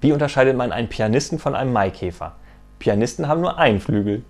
Wie unterscheidet man einen Pianisten von einem Maikäfer? Pianisten haben nur einen Flügel.